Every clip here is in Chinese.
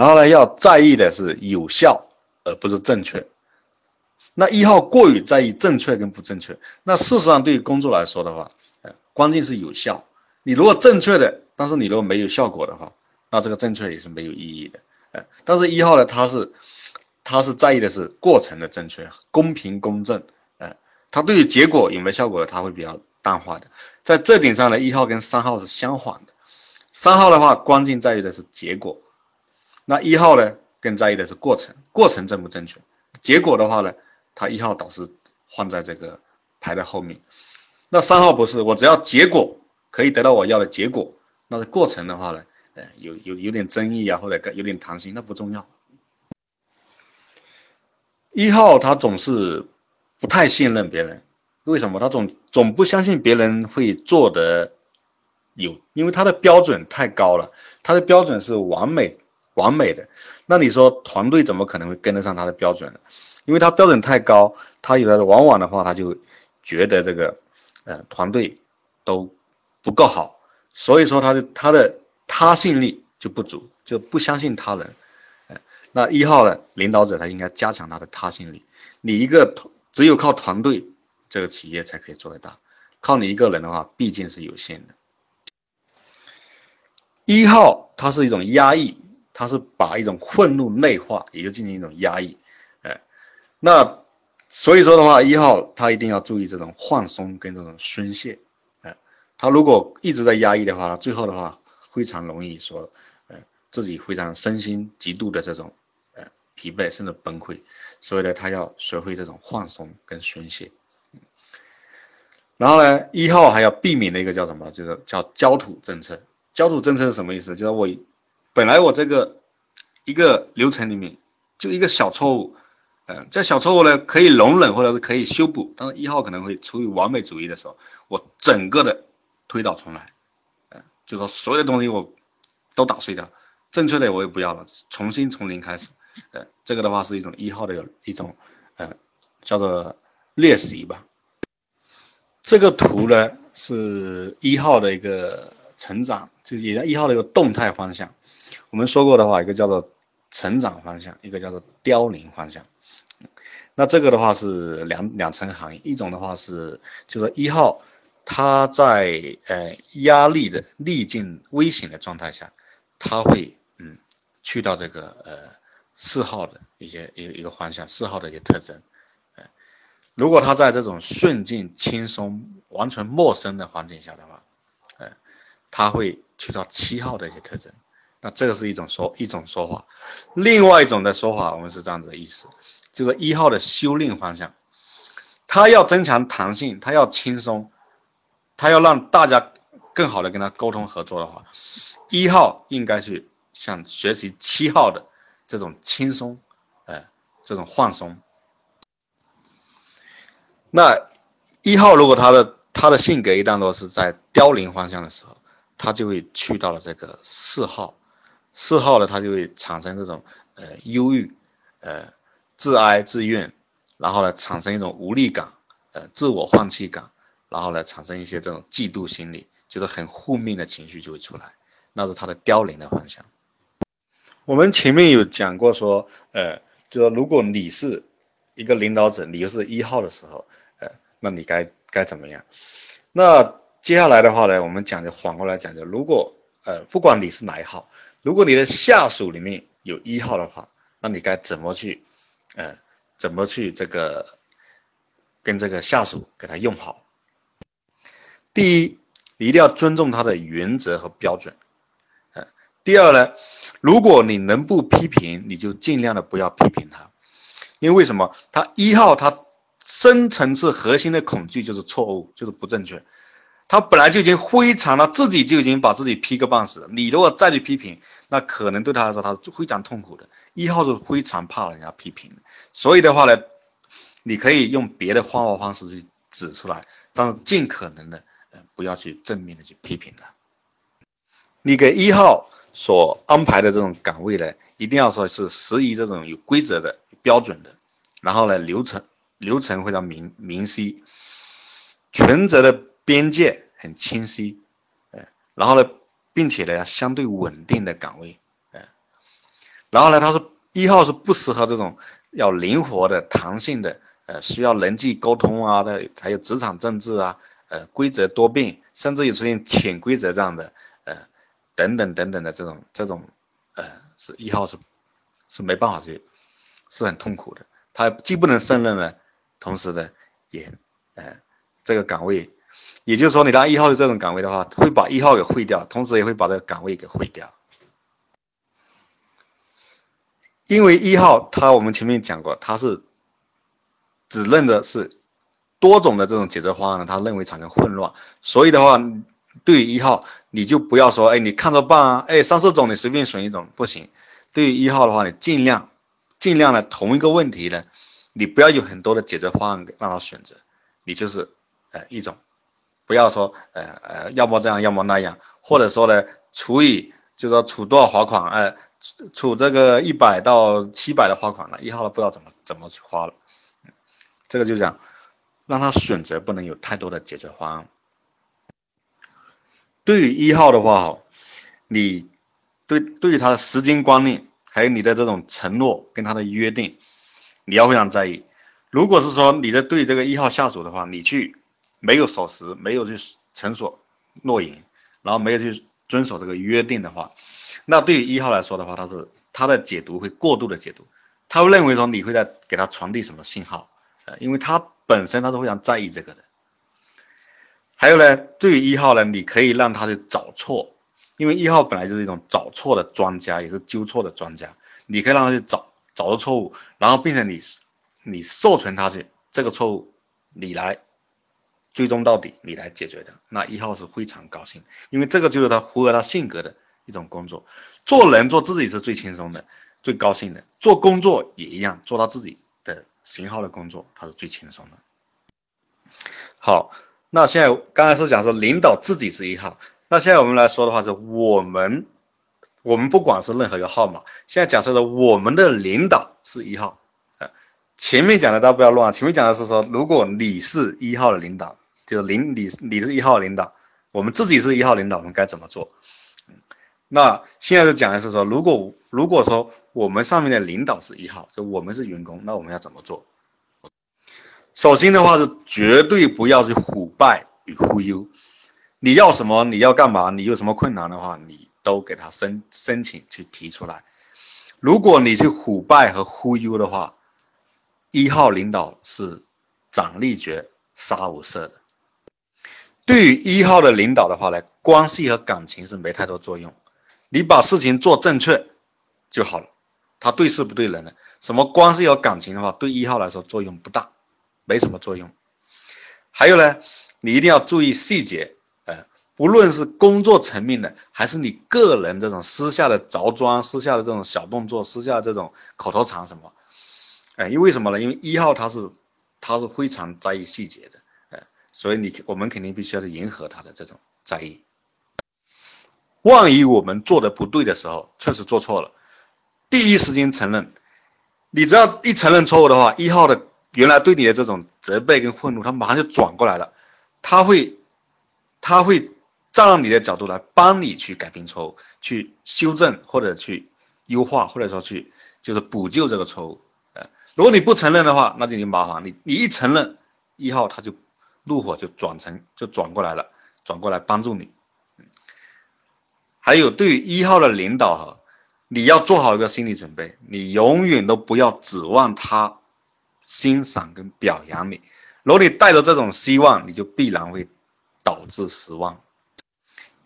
然后呢，要在意的是有效，而不是正确。那一号过于在意正确跟不正确，那事实上对于工作来说的话，呃，关键是有效。你如果正确的，但是你如果没有效果的话，那这个正确也是没有意义的。呃，但是一号呢，他是他是在意的是过程的正确、公平公正。呃，他对于结果有没有效果，他会比较淡化的。在这点上呢，一号跟三号是相反的。三号的话，关键在于的是结果，那一号呢，更在意的是过程，过程正不正确。结果的话呢？他一号导师放在这个排在后面，那三号不是，我只要结果可以得到我要的结果，那个过程的话呢，呃，有有有点争议啊，或者有点弹性，那不重要。一号他总是不太信任别人，为什么？他总总不相信别人会做得有，因为他的标准太高了，他的标准是完美完美的，那你说团队怎么可能会跟得上他的标准呢？因为他标准太高，他有的往往的话，他就觉得这个，呃，团队都不够好，所以说他的他的他信力就不足，就不相信他人。那一号呢，领导者他应该加强他的他信力。你一个团只有靠团队，这个企业才可以做得大，靠你一个人的话，毕竟是有限的。一号他是一种压抑，他是把一种愤怒内化，也就进行一种压抑。那所以说的话，一号他一定要注意这种放松跟这种宣泄，哎，他如果一直在压抑的话，最后的话非常容易说，呃，自己非常身心极度的这种，呃，疲惫甚至崩溃，所以呢，他要学会这种放松跟宣泄。然后呢，一号还要避免的一个叫什么？就是叫焦土政策。焦土政策是什么意思？就是我本来我这个一个流程里面就一个小错误。呃这小错误呢可以容忍或者是可以修补，但是一号可能会出于完美主义的时候，我整个的推倒重来，嗯，就说所有的东西我都打碎掉，正确的我也不要了，重新从零开始，呃，这个的话是一种一号的一种，呃，叫做练习吧。这个图呢是一号的一个成长，就也一号的一个动态方向。我们说过的话，一个叫做成长方向，一个叫做凋零方向。那这个的话是两两层含义，一种的话是，就是一号，他在呃压力的逆境危险的状态下，他会嗯去到这个呃四号的一些一一个方向，四号的一些特征，如果他在这种顺境轻松、完全陌生的环境下的话，呃，他会去到七号的一些特征，那这个是一种说一种说法，另外一种的说法，我们是这样子的意思。就是一号的修炼方向，他要增强弹性，他要轻松，他要让大家更好的跟他沟通合作的话，一号应该去像学习七号的这种轻松，呃，这种放松。那一号如果他的他的性格一旦落是在凋零方向的时候，他就会去到了这个四号，四号呢，他就会产生这种呃忧郁，呃。自哀自怨，然后呢，产生一种无力感，呃，自我放弃感，然后呢，产生一些这种嫉妒心理，就是很负面的情绪就会出来，那是他的凋零的方向。我们前面有讲过说，呃，就说如果你是一个领导者，你又是一号的时候，呃，那你该该怎么样？那接下来的话呢，我们讲就反过来讲，就如果呃，不管你是哪一号，如果你的下属里面有一号的话，那你该怎么去？呃，怎么去这个跟这个下属给他用好？第一，你一定要尊重他的原则和标准。呃，第二呢，如果你能不批评，你就尽量的不要批评他，因为为什么？他一号他深层次核心的恐惧就是错误，就是不正确。他本来就已经非常了，自己就已经把自己批个半死。你如果再去批评，那可能对他来说他是非常痛苦的。一号是非常怕人家批评的，所以的话呢，你可以用别的方法方式去指出来，但是尽可能的呃不要去正面的去批评他。你给一号所安排的这种岗位呢，一定要说是适宜这种有规则的、标准的，然后呢流程流程非常明明晰，权责的。边界很清晰，呃，然后呢，并且呢，相对稳定的岗位，呃，然后呢，他说一号是不适合这种要灵活的、弹性的，呃，需要人际沟通啊的，还有职场政治啊，呃，规则多变，甚至于出现潜规则这样的，呃，等等等等的这种这种，呃，是一号是是没办法去，是很痛苦的。他既不能胜任呢，同时呢，也，呃，这个岗位，也就是说，你当一号的这种岗位的话，会把一号给毁掉，同时也会把这个岗位给毁掉。因为一号他我们前面讲过，他是只认的是多种的这种解决方案，他认为产生混乱，所以的话，对于一号你就不要说，哎，你看着办啊，哎，三四种你随便选一种不行。对于一号的话，你尽量尽量的同一个问题呢，你不要有很多的解决方案让他选择，你就是呃一种，不要说呃呃要么这样要么那样，或者说呢除以就是说处多少罚款，哎。处这个一百到七百的罚款了，一号了不知道怎么怎么去花了，这个就讲让他选择不能有太多的解决方案。对于一号的话哈，你对对于他的时间观念，还有你的这种承诺跟他的约定，你要非常在意。如果是说你的对这个一号下属的话，你去没有守时，没有去成所诺言，然后没有去遵守这个约定的话。那对于一号来说的话，他是他的解读会过度的解读，他会认为说你会在给他传递什么信号，呃，因为他本身他是非常在意这个的。还有呢，对于一号呢，你可以让他去找错，因为一号本来就是一种找错的专家，也是纠错的专家，你可以让他去找找到错误，然后并且你你授权他去这个错误，你来追踪到底，你来解决的，那一号是非常高兴，因为这个就是他符合他性格的。一种工作，做人做自己是最轻松的，最高兴的。做工作也一样，做到自己的型号的工作，他是最轻松的。好，那现在刚才是讲说领导自己是一号，那现在我们来说的话是我们，我们不管是任何一个号码，现在假设的我们的领导是一号，呃，前面讲的大家不要乱，前面讲的是说如果你是一号的领导，就是领你你是一号领导，我们自己是一号领导，我们该怎么做？那现在是讲的是说，如果如果说我们上面的领导是一号，就我们是员工，那我们要怎么做？首先的话是绝对不要去腐败与忽悠。你要什么？你要干嘛？你有什么困难的话，你都给他申申请去提出来。如果你去腐败和忽悠的话，一号领导是掌力绝杀无赦的。对于一号的领导的话呢，关系和感情是没太多作用。你把事情做正确就好了，他对事不对人的，什么关系和感情的话，对一号来说作用不大，没什么作用。还有呢，你一定要注意细节，呃，不论是工作层面的，还是你个人这种私下的着装、私下的这种小动作、私下这种口头禅什么，哎，因为什么呢？因为一号他是他是非常在意细节的，所以你我们肯定必须要去迎合他的这种在意。万一我们做的不对的时候，确实做错了，第一时间承认。你只要一承认错误的话，一号的原来对你的这种责备跟愤怒，他马上就转过来了，他会，他会站在你的角度来帮你去改变错误，去修正或者去优化，或者说去就是补救这个错误。呃，如果你不承认的话，那就你麻烦。你你一承认，一号他就怒火就转成就转过来了，转过来帮助你。还有对于一号的领导哈，你要做好一个心理准备，你永远都不要指望他欣赏跟表扬你。如果你带着这种希望，你就必然会导致失望。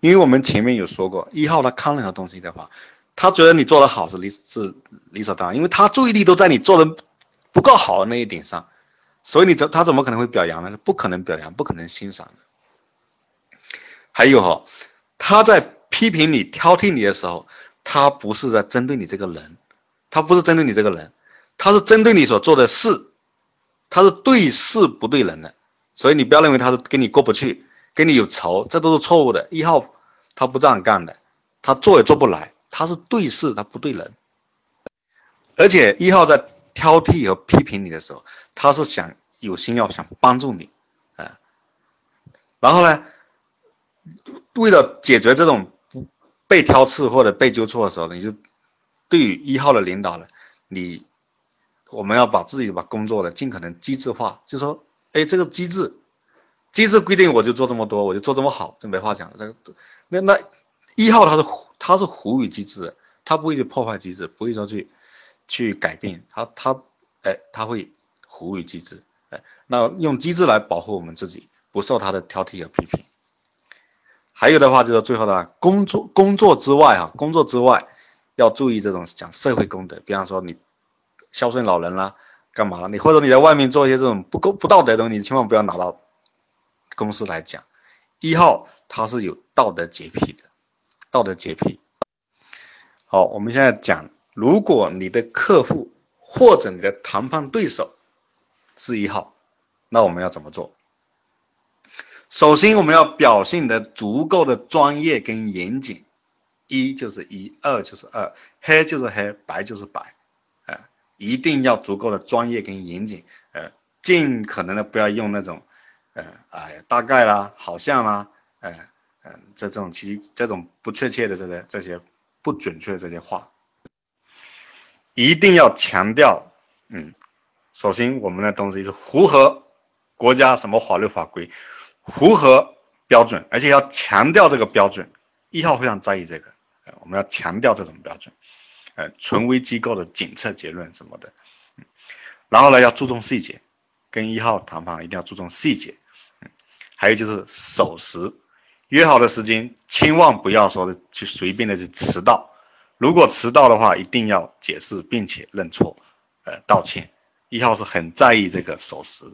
因为我们前面有说过，一号他看任何东西的话，他觉得你做的好是理是理所当然，因为他注意力都在你做的不够好的那一点上，所以你怎他怎么可能会表扬呢？不可能表扬，不可能欣赏的。还有哈，他在。批评你、挑剔你的时候，他不是在针对你这个人，他不是针对你这个人，他是针对你所做的事，他是对事不对人的，所以你不要认为他是跟你过不去，跟你有仇，这都是错误的。一号他不这样干的，他做也做不来，他是对事，他不对人。而且一号在挑剔和批评你的时候，他是想有心要想帮助你，啊，然后呢，为了解决这种不。被挑刺或者被纠错的时候，你就对于一号的领导呢，你我们要把自己把工作呢尽可能机制化，就说，哎，这个机制，机制规定我就做这么多，我就做这么好，就没话讲了。这个，那那一号他是他是服于机制，他不会去破坏机制，不会说去去改变，他他哎他会服务于机制，哎，那用机制来保护我们自己，不受他的挑剔和批评。还有的话就是最后的工作，工作之外啊，工作之外要注意这种讲社会公德，比方说你孝顺老人啦，干嘛？你或者你在外面做一些这种不公不道德的东西，千万不要拿到公司来讲。一号他是有道德洁癖的，道德洁癖。好，我们现在讲，如果你的客户或者你的谈判对手是一号，那我们要怎么做？首先，我们要表现的足够的专业跟严谨，一就是一，二就是二，黑就是黑，白就是白，啊，一定要足够的专业跟严谨，呃，尽可能的不要用那种，呃，哎，大概啦，好像啦，呃，嗯，这这种其实这种不确切的这些这些不准确的这些话，一定要强调，嗯，首先我们的东西是符合国家什么法律法规。符合标准，而且要强调这个标准，一号非常在意这个，我们要强调这种标准，呃，权威机构的检测结论什么的，然后呢，要注重细节，跟一号谈判一定要注重细节，嗯，还有就是守时，约好的时间千万不要说的去随便的去迟到，如果迟到的话，一定要解释并且认错，呃，道歉，一号是很在意这个守时，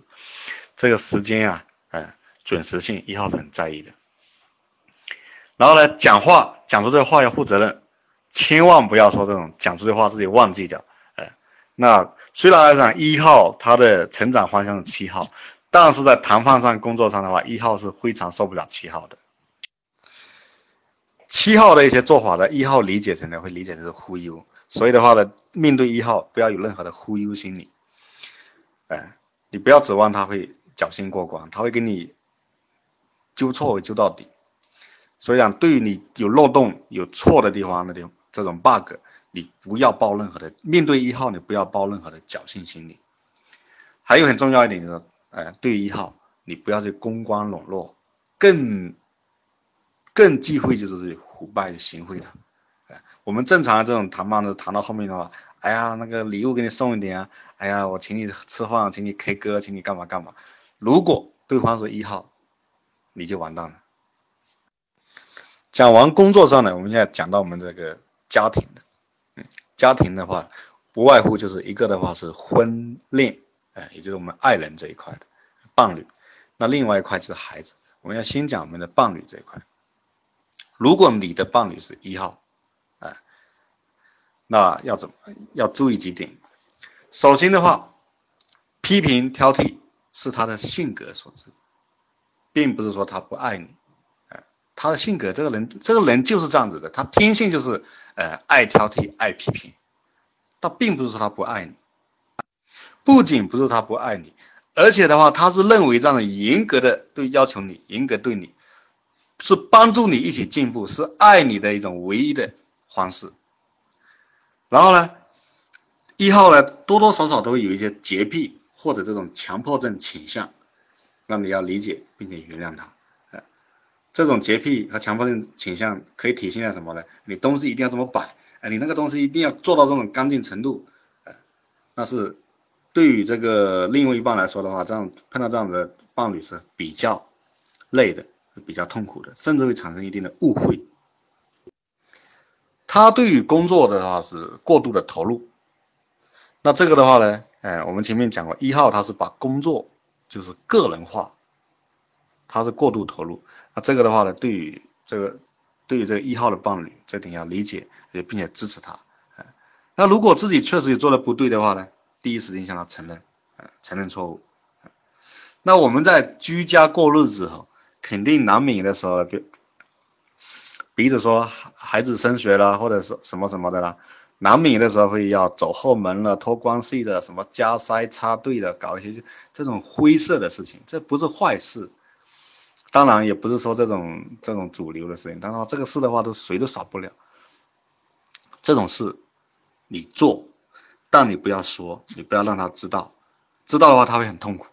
这个时间啊，呃。准时性一号是很在意的，然后呢，讲话讲出这话要负责任，千万不要说这种讲出这话自己忘记掉。呃，那虽然来讲一号他的成长方向是七号，但是在谈判上、工作上的话，一号是非常受不了七号的。七号的一些做法呢，一号理解成呢会理解成是忽悠，所以的话呢，面对一号不要有任何的忽悠心理。哎，你不要指望他会侥幸过关，他会给你。纠错纠到底，所以讲，对于你有漏洞、有错的地方的地方，这种 bug，你不要抱任何的面对一号，你不要抱任何的侥幸心理。还有很重要一点就是，哎，对于一号，你不要去公关笼络，更更忌讳就是腐败行贿的。哎，我们正常这种谈判的谈到后面的话，哎呀，那个礼物给你送一点啊，哎呀，我请你吃饭，请你 K 歌，请你干嘛干嘛。如果对方是一号。你就完蛋了。讲完工作上呢，我们现在讲到我们这个家庭的，嗯，家庭的话，不外乎就是一个的话是婚恋，哎，也就是我们爱人这一块的伴侣，那另外一块就是孩子。我们要先讲我们的伴侣这一块。如果你的伴侣是一号，哎，那要怎么要注意几点？首先的话，批评挑剔是他的性格所致。并不是说他不爱你，哎，他的性格，这个人，这个人就是这样子的，他天性就是，呃，爱挑剔，爱批评。他并不是说他不爱你，不仅不是他不爱你，而且的话，他是认为这样的严格的对要求你，严格对你，是帮助你一起进步，是爱你的一种唯一的方式。然后呢，一号呢，多多少少都会有一些洁癖或者这种强迫症倾向。那你要理解并且原谅他，这种洁癖和强迫症倾向可以体现在什么呢？你东西一定要这么摆，哎，你那个东西一定要做到这种干净程度，呃，那是对于这个另外一半来说的话，这样碰到这样的伴侣是比较累的，比较痛苦的，甚至会产生一定的误会。他对于工作的话是过度的投入，那这个的话呢，哎，我们前面讲过，一号他是把工作。就是个人化，他是过度投入，那这个的话呢，对于这个，对于这个一号的伴侣，这点要理解，也并且支持他，啊，那如果自己确实也做的不对的话呢，第一时间向他承认，啊，承认错误，那我们在居家过日子哈，肯定难免的时候，比，比如说孩子升学了，或者是什么什么的啦。难免的时候会要走后门了、托关系的、什么加塞插队的，搞一些这种灰色的事情，这不是坏事。当然也不是说这种这种主流的事情，当然这个事的话都谁都少不了。这种事你做，但你不要说，你不要让他知道，知道的话他会很痛苦。